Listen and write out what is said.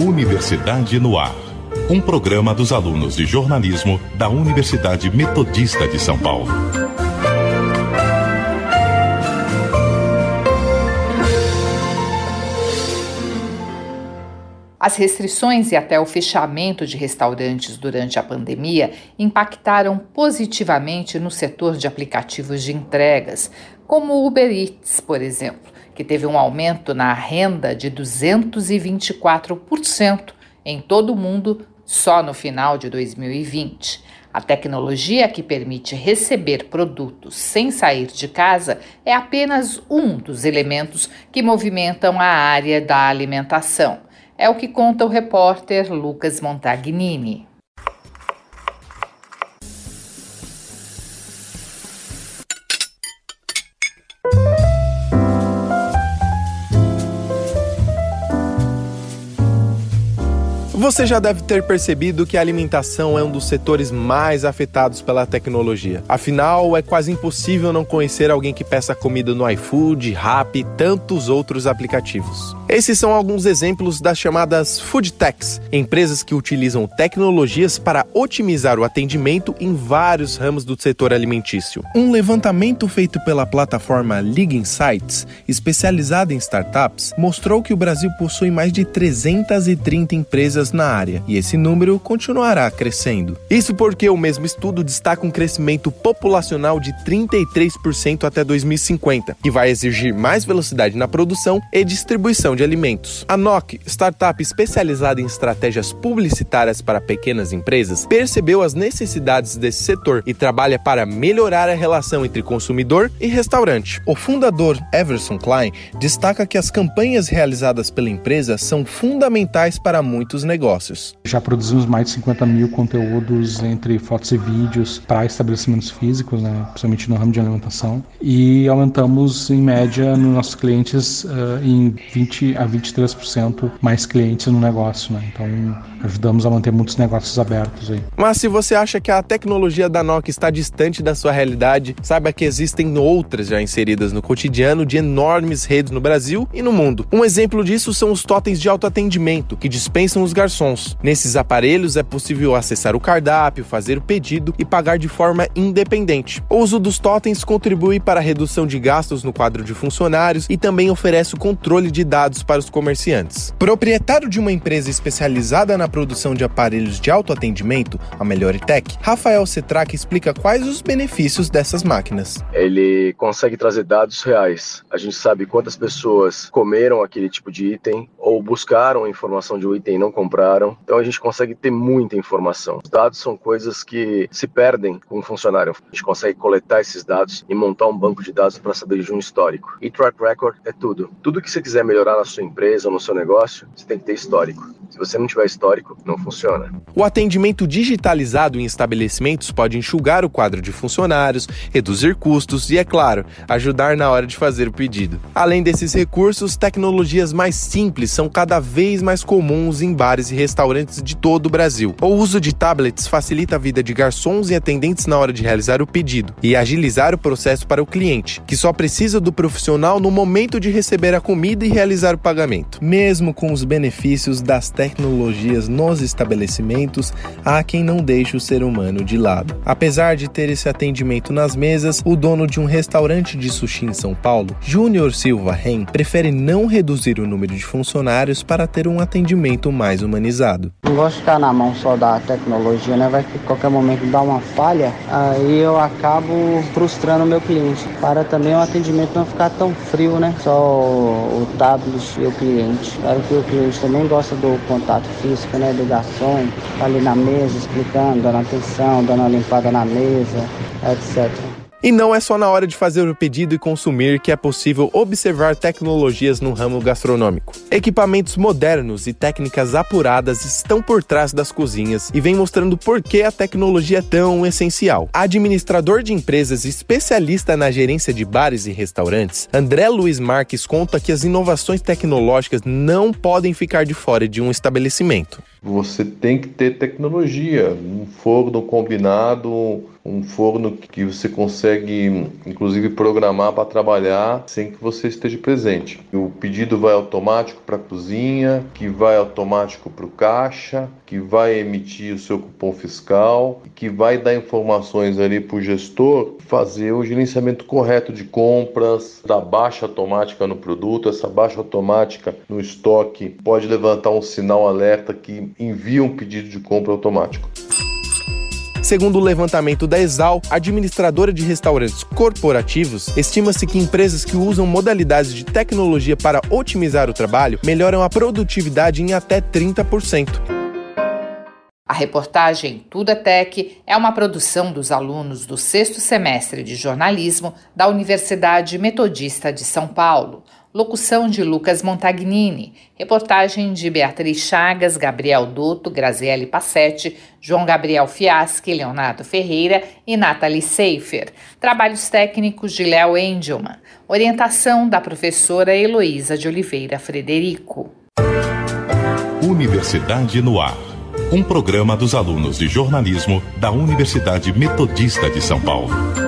Universidade no Ar. Um programa dos alunos de jornalismo da Universidade Metodista de São Paulo. As restrições e até o fechamento de restaurantes durante a pandemia impactaram positivamente no setor de aplicativos de entregas, como o Uber Eats, por exemplo, que teve um aumento na renda de 224% em todo o mundo só no final de 2020. A tecnologia que permite receber produtos sem sair de casa é apenas um dos elementos que movimentam a área da alimentação. É o que conta o repórter Lucas Montagnini. Você já deve ter percebido que a alimentação é um dos setores mais afetados pela tecnologia. Afinal, é quase impossível não conhecer alguém que peça comida no iFood, Rappi e tantos outros aplicativos. Esses são alguns exemplos das chamadas food techs, empresas que utilizam tecnologias para otimizar o atendimento em vários ramos do setor alimentício. Um levantamento feito pela plataforma League Insights, especializada em startups, mostrou que o Brasil possui mais de 330 empresas na área, e esse número continuará crescendo. Isso porque o mesmo estudo destaca um crescimento populacional de 33% até 2050, que vai exigir mais velocidade na produção e distribuição de alimentos. A NOC, startup especializada em estratégias publicitárias para pequenas empresas, percebeu as necessidades desse setor e trabalha para melhorar a relação entre consumidor e restaurante. O fundador Everson Klein destaca que as campanhas realizadas pela empresa são fundamentais para muitos negócios negócios. Já produzimos mais de 50 mil conteúdos entre fotos e vídeos para estabelecimentos físicos, né, principalmente no ramo de alimentação, e aumentamos em média nos nossos clientes uh, em 20 a 23% mais clientes no negócio. Né? Então ajudamos a manter muitos negócios abertos aí. Mas se você acha que a tecnologia da Nokia está distante da sua realidade, saiba que existem outras já inseridas no cotidiano de enormes redes no Brasil e no mundo. Um exemplo disso são os totens de autoatendimento, que dispensam os garçons. Nesses aparelhos é possível acessar o cardápio, fazer o pedido e pagar de forma independente. O uso dos totens contribui para a redução de gastos no quadro de funcionários e também oferece o controle de dados para os comerciantes. Proprietário de uma empresa especializada na produção de aparelhos de autoatendimento, a Melhoritech, Rafael Cetrac explica quais os benefícios dessas máquinas. Ele consegue trazer dados reais. A gente sabe quantas pessoas comeram aquele tipo de item ou buscaram informação de um item e não compraram. Então a gente consegue ter muita informação. Os dados são coisas que se perdem com um funcionário. A gente consegue coletar esses dados e montar um banco de dados para saber de um histórico. E track record é tudo. Tudo que você quiser melhorar na sua empresa ou no seu negócio, você tem que ter histórico. Se você não tiver histórico, não funciona. O atendimento digitalizado em estabelecimentos pode enxugar o quadro de funcionários, reduzir custos e, é claro, ajudar na hora de fazer o pedido. Além desses recursos, tecnologias mais simples são cada vez mais comuns em bares e restaurantes de todo o Brasil. O uso de tablets facilita a vida de garçons e atendentes na hora de realizar o pedido e agilizar o processo para o cliente, que só precisa do profissional no momento de receber a comida e realizar o pagamento. Mesmo com os benefícios das tecnologias nos estabelecimentos, há quem não deixe o ser humano de lado. Apesar de ter esse atendimento nas mesas, o dono de um restaurante de sushi em São Paulo, Júnior Silva Ren, prefere não reduzir o número de funcionários para ter um atendimento mais humanizado. Não gosto de ficar na mão só da tecnologia, né? Vai que qualquer momento dá uma falha, aí eu acabo frustrando o meu cliente. Para também o atendimento não ficar tão frio, né? Só o tablet e o cliente. Claro que o cliente também gosta do contato físico, né? Do garçom, ali na mesa explicando, dando atenção, dando uma limpada na mesa, etc. E não é só na hora de fazer o pedido e consumir que é possível observar tecnologias no ramo gastronômico. Equipamentos modernos e técnicas apuradas estão por trás das cozinhas e vem mostrando por que a tecnologia é tão essencial. Administrador de empresas e especialista na gerência de bares e restaurantes, André Luiz Marques conta que as inovações tecnológicas não podem ficar de fora de um estabelecimento. Você tem que ter tecnologia, um forno combinado, um forno que você consegue, inclusive, programar para trabalhar sem que você esteja presente. O pedido vai automático para a cozinha, que vai automático para o caixa, que vai emitir o seu cupom fiscal, que vai dar informações ali para o gestor fazer o gerenciamento correto de compras, da baixa automática no produto. Essa baixa automática no estoque pode levantar um sinal alerta que envia um pedido de compra automático. Segundo o levantamento da Exal, administradora de restaurantes corporativos, estima-se que empresas que usam modalidades de tecnologia para otimizar o trabalho melhoram a produtividade em até 30%. A reportagem Tudo é Tech é uma produção dos alunos do sexto semestre de jornalismo da Universidade Metodista de São Paulo. Locução de Lucas Montagnini. Reportagem de Beatriz Chagas, Gabriel Dotto, Graziele Passetti, João Gabriel Fiaschi, Leonardo Ferreira e Nathalie Seifer. Trabalhos técnicos de Léo Engelman. Orientação da professora Heloísa de Oliveira Frederico. Universidade no Ar. Um programa dos alunos de jornalismo da Universidade Metodista de São Paulo.